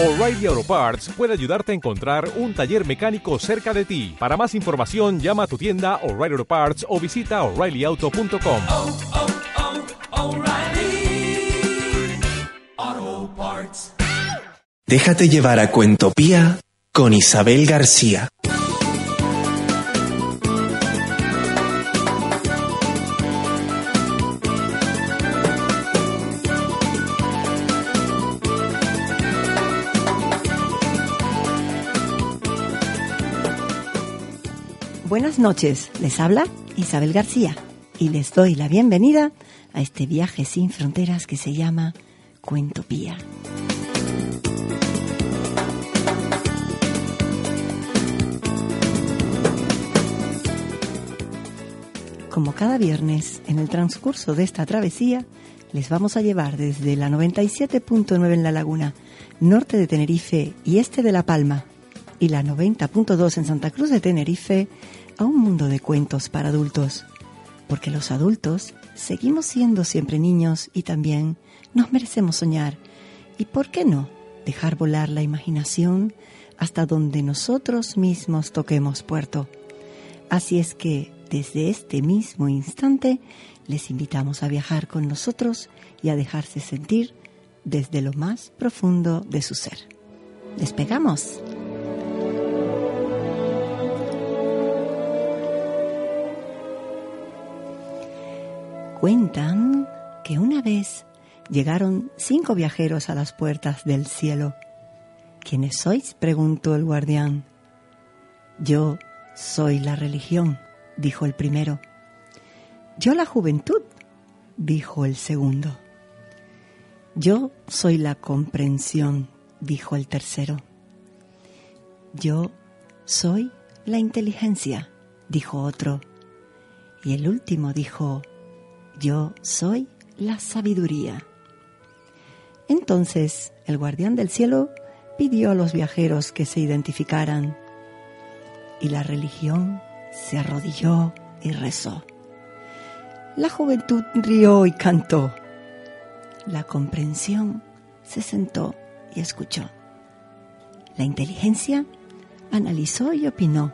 O'Reilly Auto Parts puede ayudarte a encontrar un taller mecánico cerca de ti. Para más información, llama a tu tienda O'Reilly Auto Parts o visita oreillyauto.com. oh, oh, Parts. Déjate llevar a Cuentopía con Isabel García. Noches, les habla Isabel García y les doy la bienvenida a este viaje sin fronteras que se llama Cuentopía. Como cada viernes, en el transcurso de esta travesía, les vamos a llevar desde la 97.9 en La Laguna, norte de Tenerife y este de La Palma, y la 90.2 en Santa Cruz de Tenerife, a un mundo de cuentos para adultos. Porque los adultos seguimos siendo siempre niños y también nos merecemos soñar. ¿Y por qué no dejar volar la imaginación hasta donde nosotros mismos toquemos puerto? Así es que desde este mismo instante les invitamos a viajar con nosotros y a dejarse sentir desde lo más profundo de su ser. ¡Despegamos! Cuentan que una vez llegaron cinco viajeros a las puertas del cielo. ¿Quiénes sois? preguntó el guardián. Yo soy la religión, dijo el primero. Yo la juventud, dijo el segundo. Yo soy la comprensión, dijo el tercero. Yo soy la inteligencia, dijo otro. Y el último dijo, yo soy la sabiduría. Entonces el guardián del cielo pidió a los viajeros que se identificaran y la religión se arrodilló y rezó. La juventud rió y cantó. La comprensión se sentó y escuchó. La inteligencia analizó y opinó.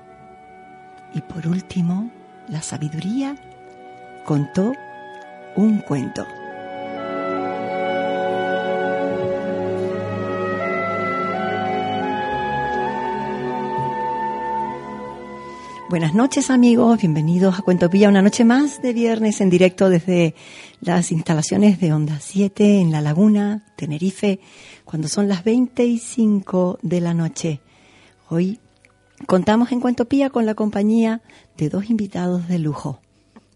Y por último, la sabiduría contó un cuento. Buenas noches amigos, bienvenidos a Cuentopía, una noche más de viernes en directo desde las instalaciones de Onda 7 en La Laguna, Tenerife, cuando son las 25 de la noche. Hoy contamos en Cuentopía con la compañía de dos invitados de lujo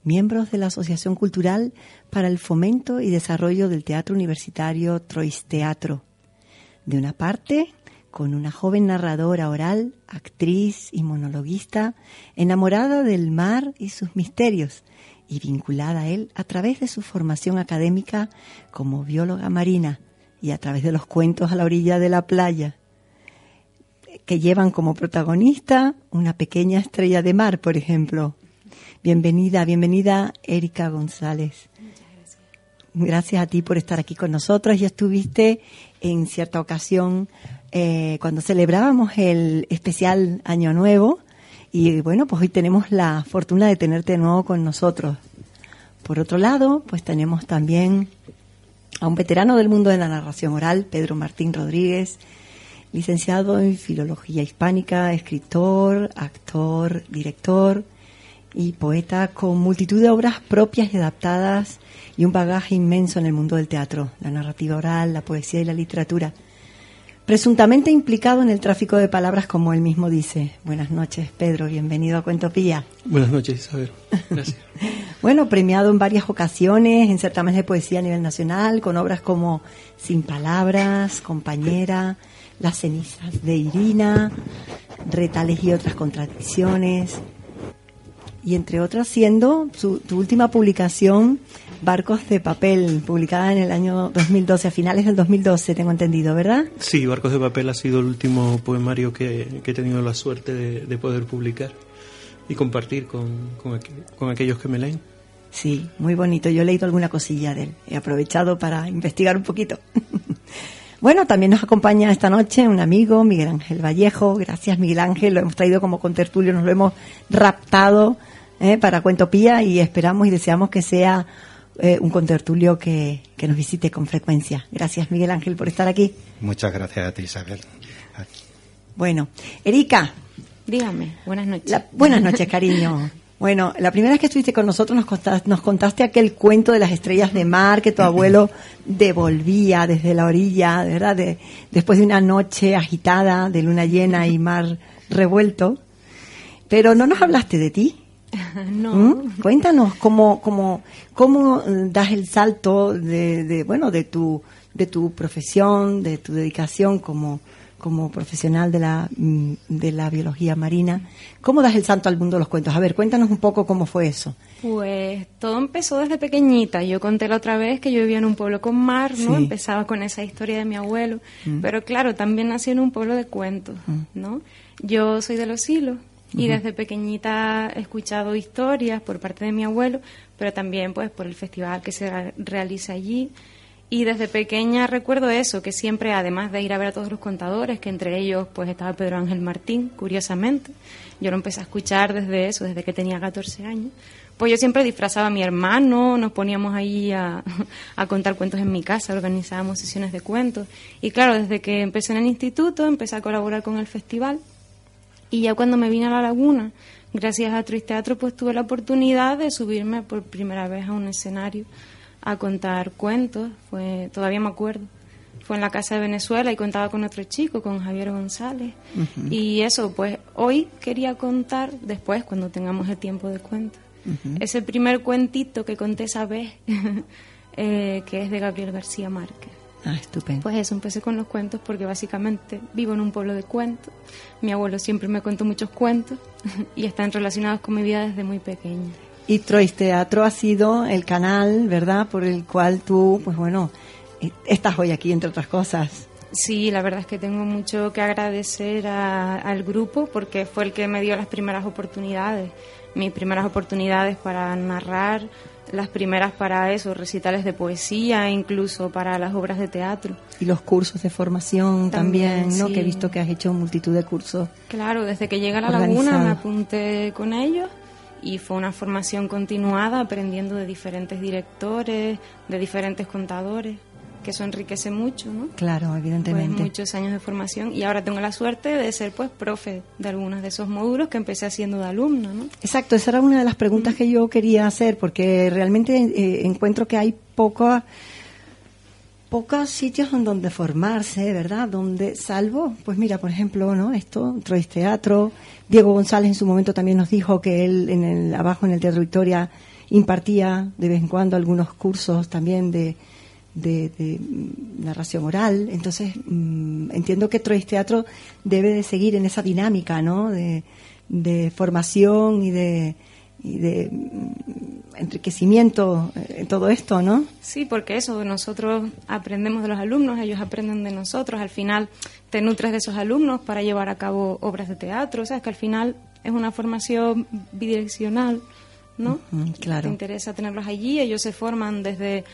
miembros de la Asociación Cultural para el Fomento y Desarrollo del Teatro Universitario Trois Teatro. De una parte, con una joven narradora oral, actriz y monologuista, enamorada del mar y sus misterios, y vinculada a él a través de su formación académica como bióloga marina y a través de los cuentos a la orilla de la playa, que llevan como protagonista una pequeña estrella de mar, por ejemplo, Bienvenida, bienvenida Erika González. Gracias a ti por estar aquí con nosotros. Ya estuviste en cierta ocasión eh, cuando celebrábamos el especial Año Nuevo y bueno, pues hoy tenemos la fortuna de tenerte de nuevo con nosotros. Por otro lado, pues tenemos también a un veterano del mundo de la narración oral, Pedro Martín Rodríguez, licenciado en Filología Hispánica, escritor, actor, director y poeta con multitud de obras propias y adaptadas y un bagaje inmenso en el mundo del teatro, la narrativa oral, la poesía y la literatura. Presuntamente implicado en el tráfico de palabras, como él mismo dice. Buenas noches, Pedro. Bienvenido a Cuentopía. Buenas noches, Isabel. Gracias. bueno, premiado en varias ocasiones en certámenes de poesía a nivel nacional, con obras como Sin Palabras, Compañera, Las cenizas de Irina, Retales y otras contradicciones, y entre otras siendo su, tu última publicación Barcos de Papel, publicada en el año 2012, a finales del 2012, tengo entendido, ¿verdad? Sí, Barcos de Papel ha sido el último poemario que, que he tenido la suerte de, de, poder publicar y compartir con, con, con aquellos que me leen. Sí, muy bonito. Yo he leído alguna cosilla de él. He aprovechado para investigar un poquito. Bueno, también nos acompaña esta noche un amigo, Miguel Ángel Vallejo. Gracias, Miguel Ángel. Lo hemos traído como contertulio, nos lo hemos raptado eh, para Cuentopía y esperamos y deseamos que sea eh, un contertulio que, que nos visite con frecuencia. Gracias, Miguel Ángel, por estar aquí. Muchas gracias a ti, Isabel. Bueno, Erika, Dígame, buenas noches. La- buenas noches, cariño. Bueno, la primera vez que estuviste con nosotros nos contaste, nos contaste aquel cuento de las estrellas de mar que tu abuelo devolvía desde la orilla, ¿verdad? De- después de una noche agitada de luna llena y mar revuelto. Pero no nos hablaste de ti. no, ¿Mm? Cuéntanos cómo, cómo, cómo eh, das el salto de, de, bueno, de tu, de tu profesión, de tu dedicación como, como profesional de la, mm, de la biología marina. ¿Cómo das el salto al mundo de los cuentos? A ver, cuéntanos un poco cómo fue eso. pues todo empezó desde pequeñita. Yo conté la otra vez que yo vivía en un pueblo con mar, ¿no? Sí. Empezaba con esa historia de mi abuelo, pero claro, también nací en un pueblo de cuentos, ¿no? Yo soy de Los Hilos y desde pequeñita he escuchado historias por parte de mi abuelo, pero también pues por el festival que se realiza allí. Y desde pequeña recuerdo eso, que siempre, además de ir a ver a todos los contadores, que entre ellos pues estaba Pedro Ángel Martín, curiosamente, yo lo empecé a escuchar desde eso, desde que tenía 14 años, pues yo siempre disfrazaba a mi hermano, nos poníamos ahí a, a contar cuentos en mi casa, organizábamos sesiones de cuentos. Y claro, desde que empecé en el instituto, empecé a colaborar con el festival. Y ya cuando me vine a la laguna, gracias a Truis Teatro, pues tuve la oportunidad de subirme por primera vez a un escenario a contar cuentos. Fue, todavía me acuerdo. Fue en la casa de Venezuela y contaba con otro chico, con Javier González. Y eso, pues hoy quería contar, después, cuando tengamos el tiempo de cuento, ese primer cuentito que conté esa vez, eh, que es de Gabriel García Márquez. Ah, estupendo. Pues eso, empecé con los cuentos porque básicamente vivo en un pueblo de cuentos. Mi abuelo siempre me contó muchos cuentos y están relacionados con mi vida desde muy pequeña. Y Troyes Teatro ha sido el canal, ¿verdad?, por el cual tú, pues bueno, eh, estás hoy aquí, entre otras cosas. Sí, la verdad es que tengo mucho que agradecer a- al grupo porque fue el que me dio las primeras oportunidades, mis primeras oportunidades para narrar, las primeras para eso, recitales de poesía, incluso para las obras de teatro. Y los cursos de formación también, También, ¿no? sí. Que he visto que has hecho multitud de cursos. Claro, desde que llegué a la laguna me apunté con ellos y fue una formación continuada aprendiendo de diferentes directores, de diferentes contadores, que eso enriquece mucho, ¿no? Claro, Pues evidentemente. muchos años de formación y ahora tengo la suerte de ser pues profe de algunos de esos módulos que empecé haciendo de alumno, ¿no? Exacto, esa era una de las preguntas que yo quería hacer, porque realmente eh, encuentro que hay poca, pocos sitios en donde formarse, ¿verdad? Donde, salvo, pues mira, por ejemplo, ¿no? Esto, Troyes Teatro, Diego González en su momento también nos dijo que él en el, abajo en el Teatro Victoria impartía de vez en cuando algunos cursos también de, de, de, narración oral. Entonces, mm, entiendo que Troyes Teatro debe de seguir en esa dinámica, ¿no? De, de formación y de, y de mm, enriquecimiento eh, en todo esto, ¿no? Sí, porque eso, nosotros aprendemos de los alumnos, ellos aprenden de nosotros, al final te nutres de esos alumnos para llevar a cabo obras de teatro, o sea, es que al final es una formación bidireccional, ¿no? Claro. Te interesa tenerlos allí, ellos se forman desde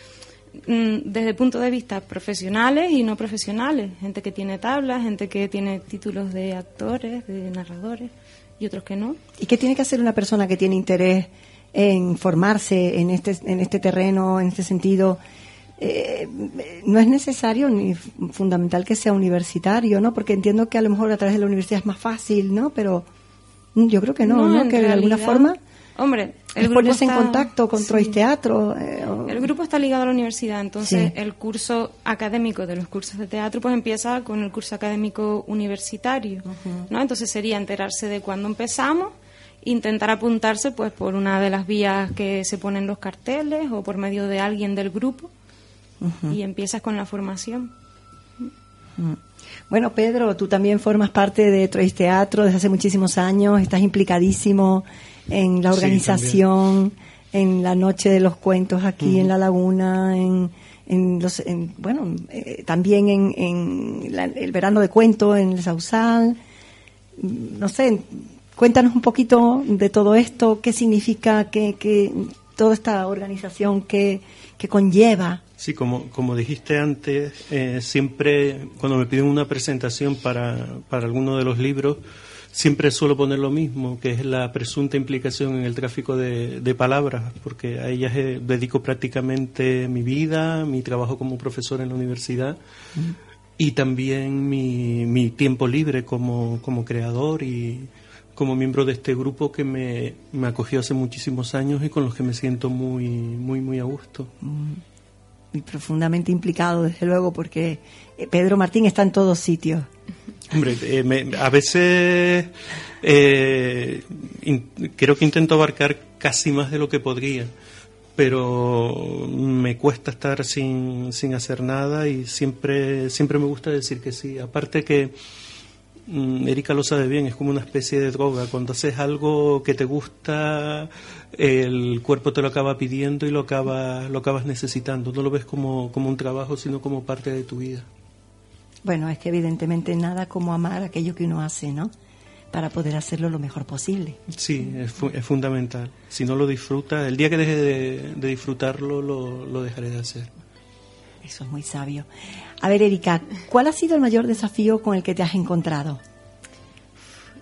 desde el punto de vista profesionales y no profesionales, gente que tiene tablas, gente que tiene títulos de actores, de narradores y otros que no. ¿Y qué tiene que hacer una persona que tiene interés en formarse en este, en este terreno, en este sentido? Eh, no es necesario ni fundamental que sea universitario, ¿no? Porque entiendo que a lo mejor a través de la universidad es más fácil, ¿no? Pero mm, yo creo que no, ¿no? Que de alguna forma hombre, el es grupo ponerse en está- contacto con sí. Teatro. eh, o- El grupo está ligado a la universidad, entonces Sí. el curso académico de los cursos de teatro pues empieza con el curso académico universitario, ¿no? Entonces sería enterarse de cuándo empezamos, intentar apuntarse pues por una de las vías que se ponen en los carteles o por medio de alguien del grupo y empiezas con la formación. Mm. Bueno, Pedro, tú también formas parte de Troyes Teatro desde hace muchísimos años, estás implicadísimo en la Sí, organización, en la noche de los cuentos aquí en La Laguna, en, en los, en- bueno, eh, también en, en la- el verano de cuento en el Sausal. No sé, cuéntanos un poquito de todo esto, qué significa, qué, qué- toda esta organización que, que conlleva. Sí, como, como dijiste antes, eh, siempre cuando me piden una presentación para, para alguno de los libros, siempre suelo poner lo mismo, que es la presunta implicación en el tráfico de, de palabras, porque a ellas eh, dedico prácticamente mi vida, mi trabajo como profesor en la universidad y también mi, mi tiempo libre como, como creador y como miembro de este grupo que me, me acogió hace muchísimos años y con los que me siento muy, muy, muy a gusto. Profundamente implicado, desde luego, porque eh, Pedro Martín está en todos sitios. Hombre, eh, me- a veces eh, creo que intento abarcar casi más de lo que podría, pero me cuesta estar sin, sin hacer nada y siempre, siempre me gusta decir que sí. Aparte que Erika lo sabe bien, es como una especie de droga. Cuando haces algo que te gusta, el cuerpo te lo acaba pidiendo y lo acabas, lo acabas necesitando. No lo ves como, como un trabajo, sino como parte de tu vida. Bueno, es que evidentemente nada como amar aquello que uno hace, ¿no? Para poder hacerlo lo mejor posible. Sí, es, fu- es fundamental. Si no lo disfrutas, el día que deje de, de disfrutarlo, lo, lo dejaré de hacer. Eso es muy sabio. A ver, Erika, ¿cuál ha sido el mayor desafío con el que te has encontrado?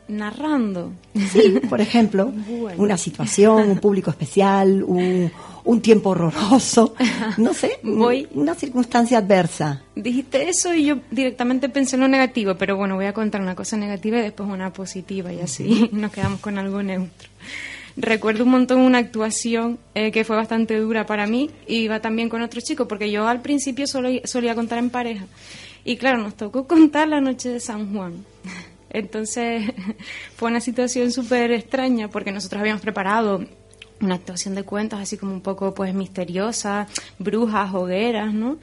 Narrando. Sí, por ejemplo, Bueno. una situación, un público especial, un, un tiempo horroroso, no sé, Voy- una circunstancia adversa. Dijiste eso y yo directamente pensé en lo negativo, pero bueno, voy a contar una cosa negativa y después una positiva y así nos quedamos con algo neutro. Recuerdo un montón una actuación eh, que fue bastante dura para mí y iba también con otro chico, porque yo al principio solo, solía contar en pareja. Y claro, nos tocó contar la noche de San Juan. Entonces fue una situación súper extraña porque nosotros habíamos preparado una actuación de cuentos así como un poco pues misteriosa, brujas, hogueras, ¿no?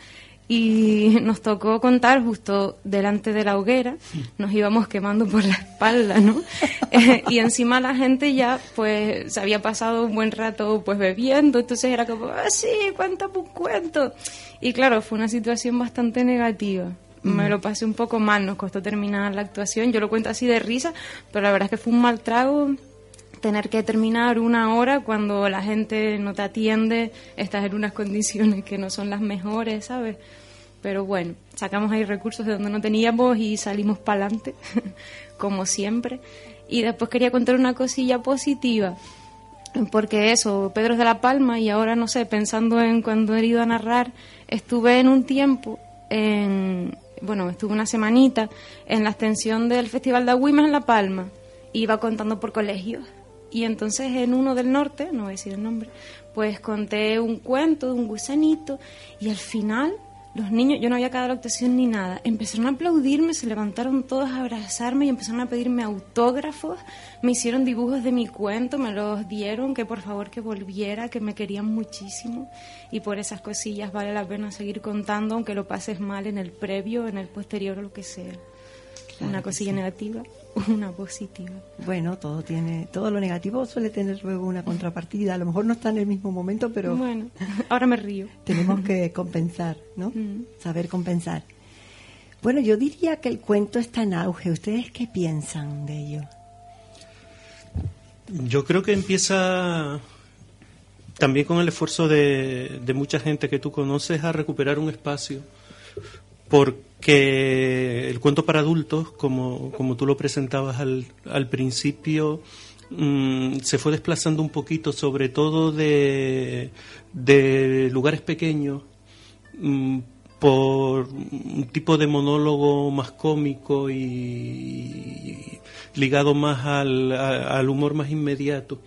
Y nos tocó contar justo delante de la hoguera, nos íbamos quemando por la espalda, ¿no? Eh, y encima la gente ya pues se había pasado un buen rato pues bebiendo, entonces era como, ah, sí, cuéntame un cuento. Y claro, fue una situación bastante negativa. Me lo pasé un poco mal, nos costó terminar la actuación. Yo lo cuento así de risa, pero la verdad es que fue un mal trago tener que terminar una hora cuando la gente no te atiende, estás en unas condiciones que no son las mejores, ¿sabes? Pero bueno, sacamos ahí recursos de donde no teníamos y salimos para adelante, como siempre. Y después quería contar una cosilla positiva, porque eso, Pedro es de la Palma y ahora no sé, pensando en cuando he ido a narrar, estuve en un tiempo en, bueno, estuve una semanita en la extensión del Festival de Agüimes en La Palma, iba contando por colegios y entonces en uno del norte, no voy a decir el nombre, pues conté un cuento de un gusanito y al final los niños, yo no había acabado la actuación ni nada, empezaron a aplaudirme, se levantaron todos a abrazarme y empezaron a pedirme autógrafos, me hicieron dibujos de mi cuento, me los dieron, que por favor que volviera, que me querían muchísimo y por esas cosillas vale la pena seguir contando, aunque lo pases mal en el previo, en el posterior o lo que sea. Una cosilla negativa, una positiva. Bueno, todo tiene, todo lo negativo suele tener luego una contrapartida. A lo mejor no está en el mismo momento, pero Bueno, ahora me río. tenemos que compensar, ¿no? Mm. Saber compensar. Bueno, yo diría que el cuento está en auge. ¿Ustedes qué piensan de ello? Yo creo que empieza también con el esfuerzo de, de mucha gente que tú conoces a recuperar un espacio, porque el cuento para adultos, como, como tú lo presentabas al, al principio, mm, se fue desplazando un poquito, sobre todo de, de lugares pequeños, mm, por un tipo de monólogo más cómico y ligado más al, al humor más inmediato.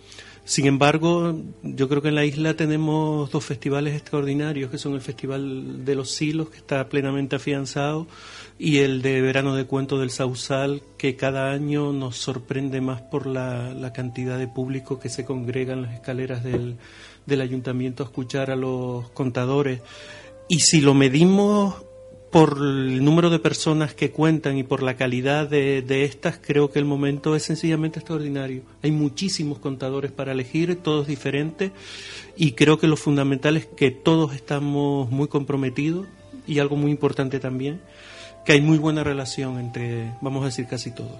Sin embargo, yo creo que en la isla tenemos dos festivales extraordinarios, que son el Festival de los Silos, que está plenamente afianzado, y el de Verano de Cuento del Sausal, que cada año nos sorprende más por la, la cantidad de público que se congrega en las escaleras del, del ayuntamiento a escuchar a los contadores. Y si lo medimos por el número de personas que cuentan y por la calidad de, de estas, creo que el momento es sencillamente extraordinario. Hay muchísimos contadores para elegir, todos diferentes, y creo que lo fundamental es que todos estamos muy comprometidos y algo muy importante también, que hay muy buena relación entre, vamos a decir, casi todos.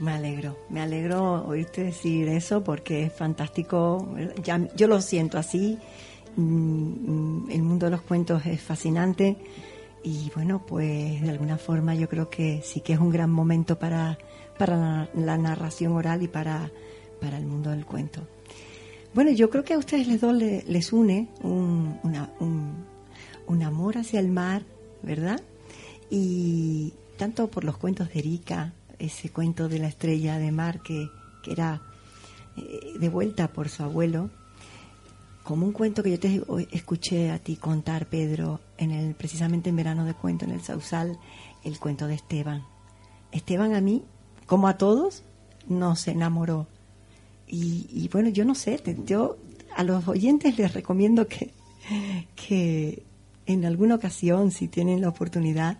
Me alegro, me alegro oírte decir eso porque es fantástico. Yo lo siento así el mundo de los cuentos es fascinante y bueno, pues de alguna forma yo creo que sí que es un gran momento para, para la, narración oral y para, para el mundo del cuento. Bueno, yo creo que a ustedes les dos le- les une un- un amor hacia el mar, ¿verdad? Y tanto por los cuentos de Erika, ese cuento de la estrella de mar que, que era eh, de vuelta por su abuelo, como un cuento que yo te escuché a ti contar, Pedro, en el precisamente en verano de cuento en el Sausal, el cuento de Esteban. Esteban a mí, como a todos, nos enamoró. Y, y bueno, yo no sé, yo a los oyentes les recomiendo que, que en alguna ocasión, si tienen la oportunidad,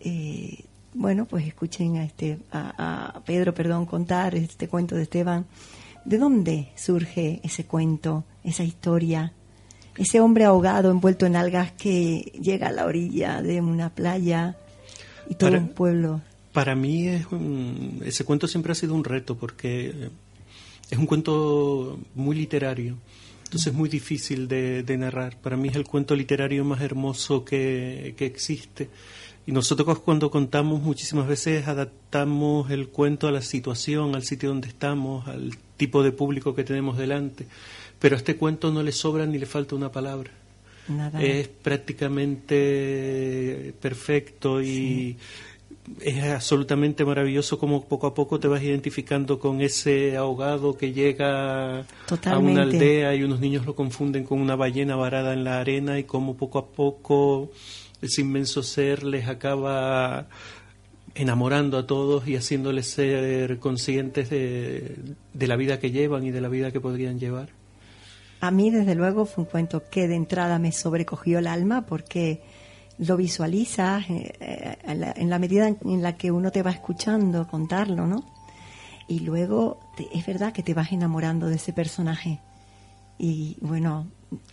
eh, bueno, pues escuchen a este a, a Pedro, perdón, contar este cuento de Esteban. ¿De dónde surge ese cuento, esa historia? Ese hombre ahogado, envuelto en algas que llega a la orilla de una playa y todo Para- un pueblo. Para mí es un- ese cuento siempre ha sido un reto porque eh, es un cuento muy literario, entonces es muy difícil de, de narrar. Para mí es el cuento literario más hermoso que, que existe. Y nosotros cuando contamos muchísimas veces adaptamos el cuento a la situación, al sitio donde estamos, al tipo de público que tenemos delante. Pero a este cuento no le sobra ni le falta una palabra. Nada. Es prácticamente perfecto y es absolutamente maravilloso como poco a poco te vas identificando con ese ahogado que llega a una aldea y unos niños lo confunden con una ballena varada en la arena y como poco a poco ese inmenso ser les acaba enamorando a todos y haciéndoles ser conscientes de, de la vida que llevan y de la vida que podrían llevar. A mí, desde luego, fue un cuento que de entrada me sobrecogió el alma porque lo visualizas eh, en, la, medida en, la que uno te va escuchando contarlo, ¿no? Y luego es verdad que te vas enamorando de ese personaje. Y bueno,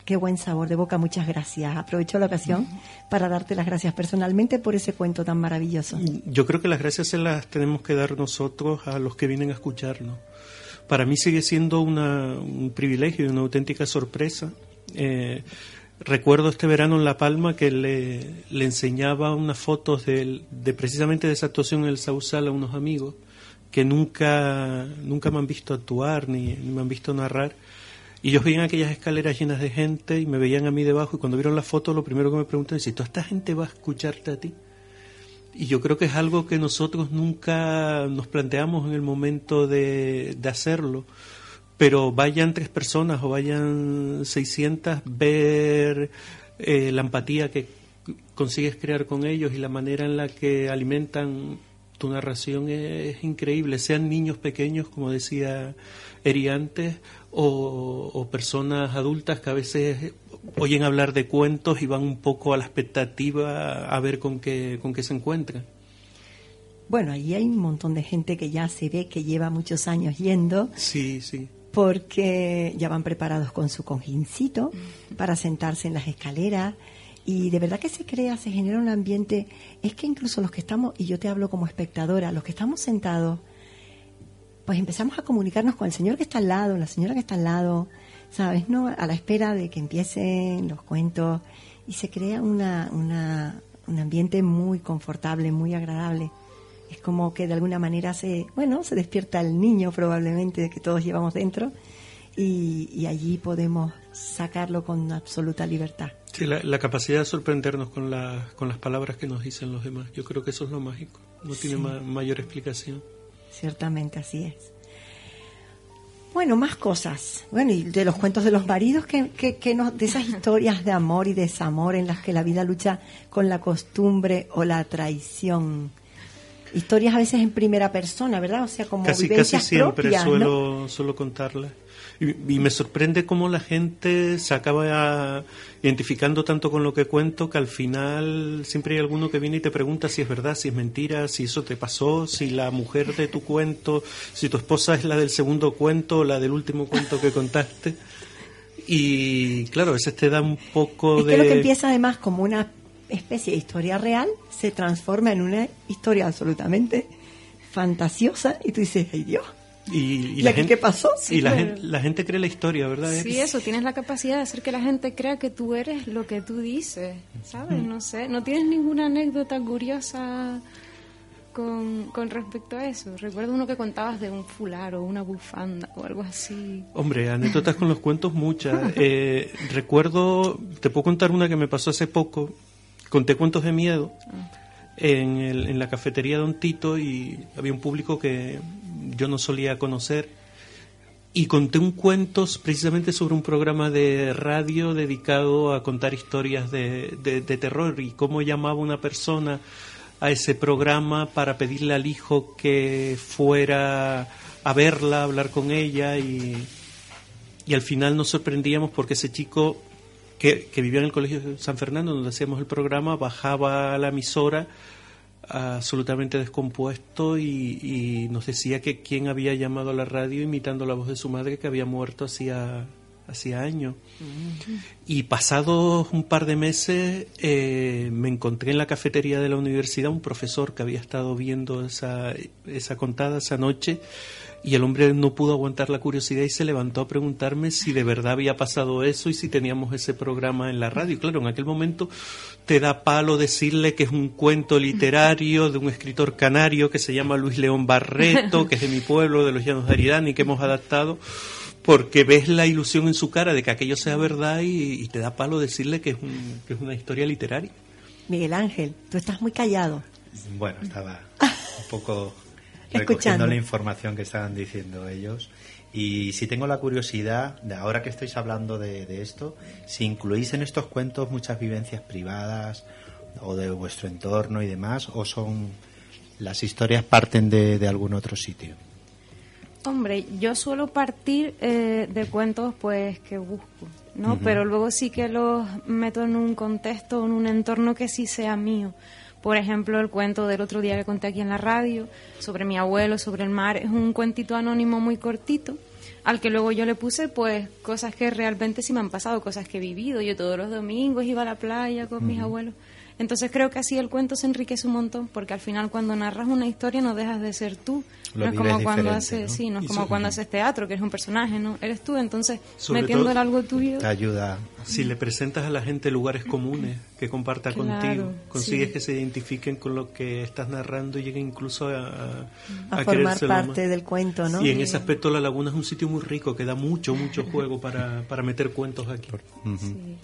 qué buen sabor de boca, muchas gracias. Aprovecho la ocasión para darte las gracias personalmente por ese cuento tan maravilloso. Yo creo que las gracias se las tenemos que dar nosotros a los que vienen a escucharnos. Para mí sigue siendo una- un privilegio y una auténtica sorpresa. Eh, recuerdo este verano en La Palma que le, enseñaba unas fotos de precisamente de esa actuación en el Sausal a unos amigos que nunca, nunca me han visto actuar ni me han visto narrar. Y ellos veían aquellas escaleras llenas de gente y me veían a mí debajo y cuando vieron la foto lo primero que me preguntaron es si toda esta gente va a escucharte a ti. Y yo creo que es algo que nosotros nunca nos planteamos en el momento de, de hacerlo. Pero vayan tres personas o vayan 600, ver eh, la empatía que consigues crear con ellos y la manera en la que alimentan tu narración es, es increíble. Sean niños pequeños, como decía Eri antes, o, o personas adultas que a veces oyen hablar de cuentos y van un poco a la expectativa a ver con qué, con qué se encuentran. Bueno, ahí hay un montón de gente que ya se ve que lleva muchos años yendo Sí, sí. porque ya van preparados con su cojincito para sentarse en las escaleras y de verdad que se crea, se genera un ambiente, es que incluso los que estamos, y yo te hablo como espectadora, los que estamos sentados, pues empezamos a comunicarnos con el señor que está al lado, la señora que está al lado, ¿sabes? ¿No? A la espera de que empiecen los cuentos y se crea una, una, un ambiente muy confortable, muy agradable. Es como que de alguna manera se, bueno, se despierta el niño probablemente que todos llevamos dentro y, y allí podemos sacarlo con absoluta libertad. Sí, la, la capacidad de sorprendernos con, la- con las palabras que nos dicen los demás. Yo creo que eso es lo mágico. No tiene Sí. ma- mayor explicación. Ciertamente así es. Bueno, más cosas. Bueno, y de los cuentos de los maridos, que, que, que nos, de esas historias de amor y desamor en las que la vida lucha con la costumbre o la traición. Historias a veces en primera persona, ¿verdad? O sea, como casi, casi vivencias siempre propias, ¿no? suelo, suelo contarlas. Y, y me sorprende cómo la gente se acaba identificando tanto con lo que cuento que al final siempre hay alguno que viene y te pregunta si es verdad, si es mentira, si eso te pasó, si la mujer de tu cuento, si tu esposa es la del segundo cuento o la del último cuento que contaste. Y claro, a veces te da un poco Es de... que lo que empieza además como una especie de historia real se transforma en una historia absolutamente fantasiosa y tú dices, ay Dios, Y, ¿Y aquí qué pasó? y la, claro. gen- la gente cree la historia, ¿verdad? Sí, eso, tienes la capacidad de hacer que la gente crea que tú eres lo que tú dices, ¿sabes? No sé, no tienes ninguna anécdota curiosa con, con respecto a eso. Recuerdo uno que contabas de un fular o una bufanda o algo así. Hombre, anécdotas con los cuentos muchas. Eh, recuerdo, te puedo contar una que me pasó hace poco. Conté cuentos de miedo en, el- en la cafetería Don Tito y había un público que yo no solía conocer. Y conté un cuento precisamente sobre un programa de radio dedicado a contar historias de, de- terror y cómo llamaba una persona a ese programa para pedirle al hijo que fuera a verla, a hablar con ella y, y al final nos sorprendíamos porque ese chico que, que vivía en el Colegio San Fernando, donde hacíamos el programa, bajaba a la emisora absolutamente descompuesto y, y nos decía que quién había llamado a la radio imitando la voz de su madre que había muerto hacía, hacía años. Y pasados un par de meses eh, me encontré en la cafetería de la universidad un profesor que había estado viendo esa, esa contada esa noche y el hombre no pudo aguantar la curiosidad y se levantó a preguntarme si de verdad había pasado eso y si teníamos ese programa en la radio. Y claro, en aquel momento te da palo decirle que es un cuento literario de un escritor canario que se llama Luis León Barreto, que es de mi pueblo, de los Llanos de Aridane, y que hemos adaptado porque ves la ilusión en su cara de que aquello sea verdad y, y te da palo decirle que es, un- que es una historia literaria. Miguel Ángel, tú estás muy callado. Bueno, estaba un poco recogiendo Escuchando. la información que estaban diciendo ellos. Y si tengo la curiosidad, de ahora que estáis hablando de, de esto, si incluís en estos cuentos muchas vivencias privadas o de vuestro entorno y demás, o son las historias parten de, de algún otro sitio. Hombre, yo suelo partir eh, de cuentos pues que busco, ¿no? Pero luego sí que los meto en un contexto, en un entorno que sí sea mío. Por ejemplo, el cuento del otro día que conté aquí en la radio sobre mi abuelo, sobre el mar, es un cuentito anónimo muy cortito al que luego yo le puse pues cosas que realmente sí me han pasado, cosas que he vivido. Yo todos los domingos iba a la playa con mis abuelos. Entonces creo que así el cuento se enriquece un montón, porque al final cuando narras una historia no dejas de ser tú. Lo no es como cuando haces, ¿no? sí, no es como cuando haces teatro, que eres un personaje, ¿no? Eres tú, entonces Sobre metiéndole todo- algo tuyo. Te ayuda. Si le presentas a la gente lugares comunes que comparta Claro, contigo, consigues sí. que se identifiquen con lo que estás narrando y lleguen incluso a, a, A, a formar parte más. del cuento, ¿no? Y en ese aspecto la laguna es un sitio muy rico que da mucho, mucho juego para, para meter cuentos aquí. Sí.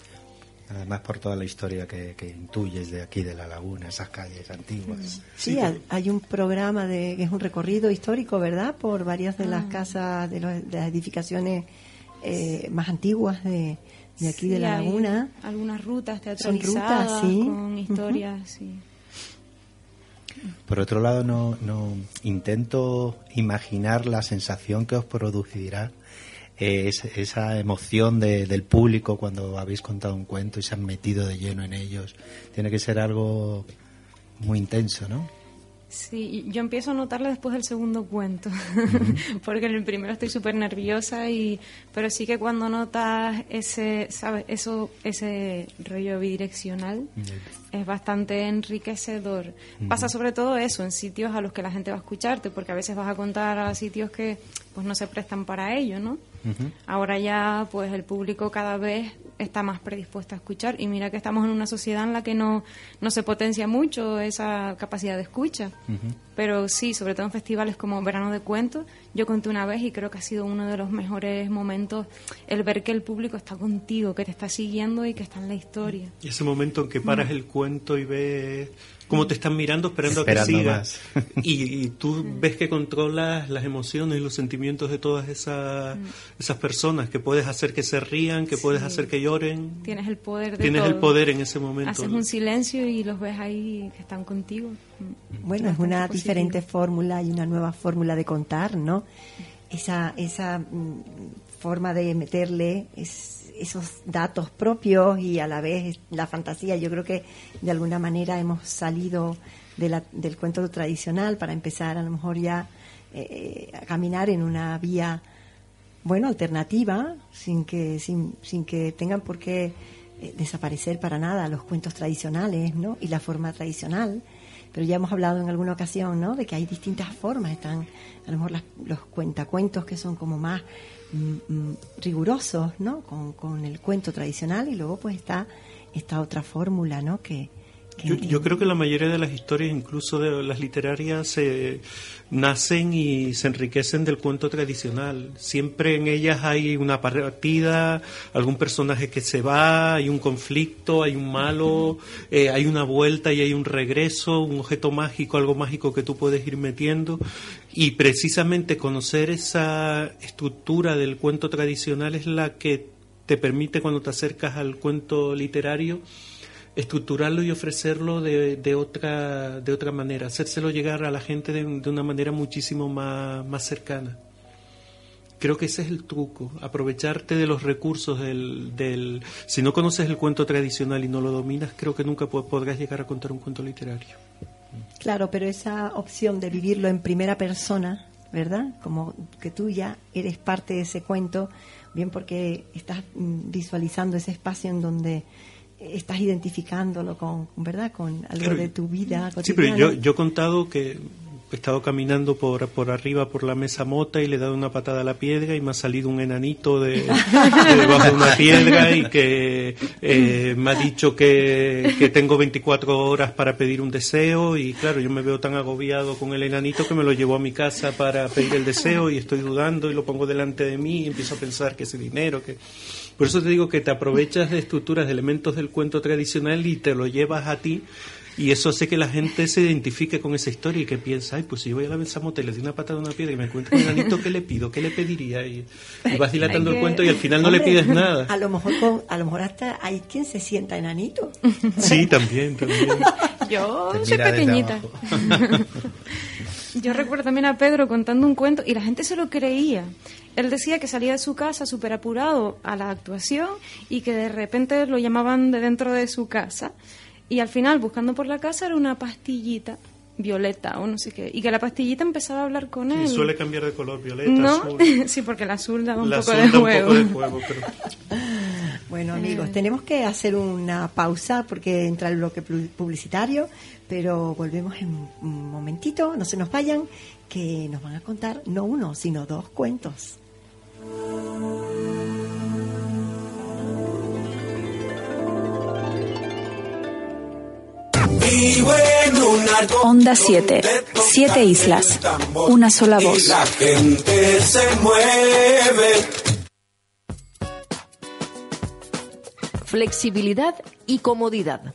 Además por toda la historia que, que intuyes de aquí, de la laguna, esas calles antiguas. Sí, hay- hay un programa de que es un recorrido histórico, ¿verdad? Por varias de las casas, de, los- de las edificaciones eh, más antiguas de, de aquí de la hay laguna. Algunas rutas Son teatralizadas rutas, sí. con historias, sí. Por otro lado, no, no intento imaginar la sensación que os producirá eh, esa, emoción de- del público cuando habéis contado un cuento y se han metido de lleno en ellos. Tiene que ser algo muy intenso, ¿no? Sí, yo empiezo a notarlo después del segundo cuento, porque en el primero estoy súper nerviosa y, pero sí que cuando notas ese, sabes, eso, ese rollo bidireccional es bastante enriquecedor. Pasa sobre todo eso en sitios a los que la gente va a escucharte, porque a veces vas a contar a sitios que pues no se prestan para ello, ¿no? Ahora ya pues el público cada vez está más predispuesto a escuchar y mira que estamos en una sociedad en la que no, no se potencia mucho esa capacidad de escucha. Pero sí, sobre todo en festivales como Verano de Cuentos, yo conté una vez y creo que ha sido uno de los mejores momentos el ver que el público está contigo, que te está siguiendo y que está en la historia. Y ese momento en que Mm. paras el cuento y ves cómo te están mirando esperando, Esperando a que sigas. Y, y tú Mm. ves que controlas las emociones y los sentimientos de todas esas, esas personas, que puedes hacer que se rían, que puedes Mm. Hacer que lloren. Tienes el poder de Tienes el poder en ese momento. Haces un silencio y los ves ahí que están contigo. Mm. Bueno, es una positivo. diferente fórmula y una nueva fórmula de contar, ¿no? Esa, esa mm, forma de meterle es- esos datos propios y a la vez la fantasía. Yo creo que de alguna manera hemos salido del cuento tradicional para empezar a lo mejor ya eh, a caminar en una vía bueno, alternativa, sin que, sin, sin que tengan por qué eh, desaparecer para nada los cuentos tradicionales, ¿no? Y la forma tradicional, pero ya hemos hablado en alguna ocasión, ¿no? De que hay distintas formas, están a lo mejor las- los cuentacuentos que son como más mm, mm, rigurosos, ¿no? Con, con el cuento tradicional y luego pues está esta otra fórmula, ¿no? Que, que- Yo, yo creo que la mayoría de las historias, incluso de las literarias, se nacen y se enriquecen del cuento tradicional. Siempre en ellas hay una partida, algún personaje que se va, hay un conflicto, hay un malo, eh, hay una vuelta y hay un regreso, un objeto mágico, algo mágico que tú puedes ir metiendo. Y precisamente conocer esa estructura del cuento tradicional es la que te permite cuando te acercas al cuento literario estructurarlo y ofrecerlo de, de otra de otra manera, hacérselo llegar a la gente de, de una manera muchísimo más, más cercana. Creo que ese es el truco, aprovecharte de los recursos del, del... Si no conoces el cuento tradicional y no lo dominas, creo que nunca po- podrás llegar a contar un cuento literario. Claro, pero esa opción de vivirlo en primera persona, ¿verdad? Como que tú ya eres parte de ese cuento, bien porque estás mm, visualizando ese espacio en donde estás identificándolo con, ¿verdad? Con algo Claro, de tu vida Sí, pero cotidiana. yo, yo he contado que he estado caminando por, por arriba por la mesa mota y le he dado una patada a la piedra y me ha salido un enanito de, de debajo de una piedra y que eh, me ha dicho que, que tengo 24 horas para pedir un deseo y claro, yo me veo tan agobiado con el enanito que me lo llevo a mi casa para pedir el deseo y estoy dudando y lo pongo delante de mí y empiezo a pensar que ese dinero, que... Por eso te digo que te aprovechas de estructuras, de elementos del cuento tradicional y te lo llevas a ti y eso hace que la gente se identifique con esa historia y que piensa, ay, pues si yo voy a la y le doy una patada a una piedra y me encuentro un enanito, ¿qué le pido? ¿Qué le pediría? Y, y vas dilatando el cuento y al final no le pides nada. A lo mejor con- a lo mejor hasta hay quien se sienta enanito. Sí, también, también. Yo soy pequeñita. Yo recuerdo también a Pedro contando un cuento y la gente se lo creía. Él decía que salía de su casa súper apurado a la actuación y que de repente lo llamaban de dentro de su casa. Y al final, buscando por la casa, era una pastillita violeta o no sé qué. Y que la pastillita empezaba a hablar con él. Y suele cambiar de color, violeta, ¿No? azul. sí, porque el azul daba un La poco azul de da un poco de juego, pero... Bueno, amigos, tenemos que hacer una pausa porque entra el bloque pu- publicitario, pero volvemos en un momentito, no se nos vayan, que nos van a contar no uno, sino dos cuentos. Onda 7. Siete islas. Una sola voz. la gente se mueve. Flexibilidad y comodidad.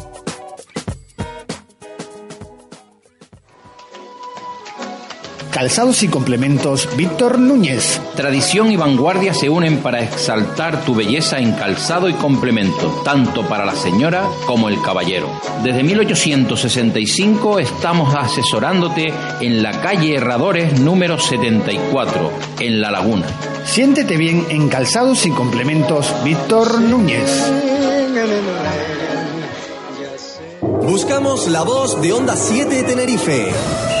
Calzados y complementos Víctor Núñez. Tradición y vanguardia se unen para exaltar tu belleza en calzado y complemento, tanto para la señora como el caballero. Desde 1865 estamos asesorándote en la calle Herradores número 74, en La Laguna. Siéntete bien en Calzados y complementos Víctor Núñez. Buscamos la voz de Onda 7 de Tenerife.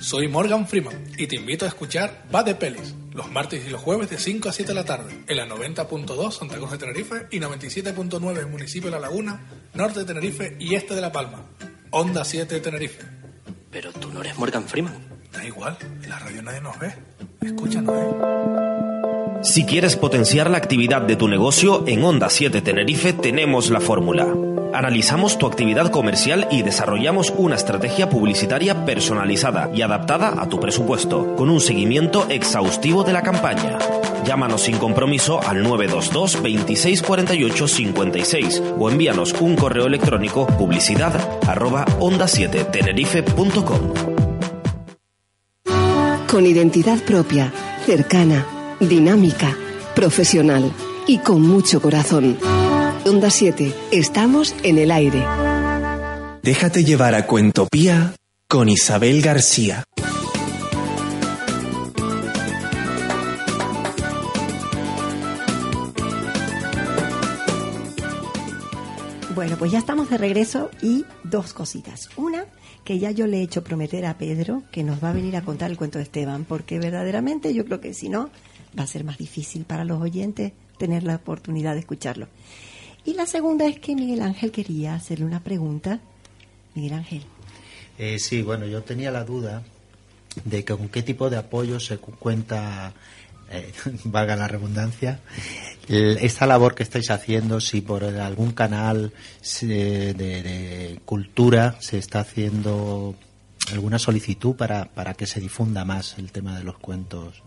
soy Morgan Freeman y te invito a escuchar Va de Pelis los martes y los jueves de 5 a 7 de la tarde en la 90.2 Santa Cruz de Tenerife y 97.9 municipio de La Laguna, norte de Tenerife y este de La Palma. Onda 7 de Tenerife. Pero tú no eres Morgan Freeman. Da igual, en la radio nadie nos ve. Escúchanos, ¿eh? Si quieres potenciar la actividad de tu negocio, en Onda 7 Tenerife tenemos la fórmula. Analizamos tu actividad comercial y desarrollamos una estrategia publicitaria personalizada y adaptada a tu presupuesto, con un seguimiento exhaustivo de la campaña. Llámanos sin compromiso al 922 26 48 56 o envíanos un correo electrónico publicidad arroba onda 7 tenerife.com. Con identidad propia, cercana, dinámica, profesional y con mucho corazón. Onda 7, estamos en el aire. Déjate llevar a Cuentopía con Isabel García. Bueno, pues ya estamos de regreso y dos cositas. Una, que ya yo le he hecho prometer a Pedro que nos va a venir a contar el cuento de Esteban, porque verdaderamente yo creo que si no, va a ser más difícil para los oyentes tener la oportunidad de escucharlo. Y la segunda es que Miguel Ángel quería hacerle una pregunta. Miguel Ángel. Eh, sí, bueno, yo tenía la duda de con qué tipo de apoyo se cu- cuenta, eh, valga la redundancia, esta labor que estáis haciendo, si por algún canal se- de, de cultura se está haciendo alguna solicitud para, para que se difunda más el tema de los cuentos.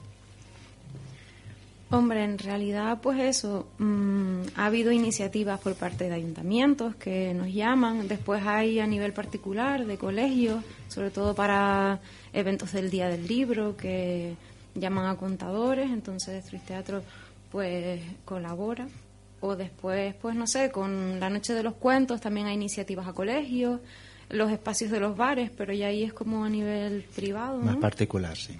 Hombre, en realidad, pues eso, mm, ha habido iniciativas por parte de ayuntamientos que nos llaman, después hay a nivel particular de colegios, sobre todo para eventos del Día del Libro, que llaman a contadores, entonces Tris Teatro pues colabora. O después, pues no sé, con la Noche de los Cuentos también hay iniciativas a colegios, los espacios de los bares, pero ya ahí es como a nivel privado, ¿no? Más particular, sí.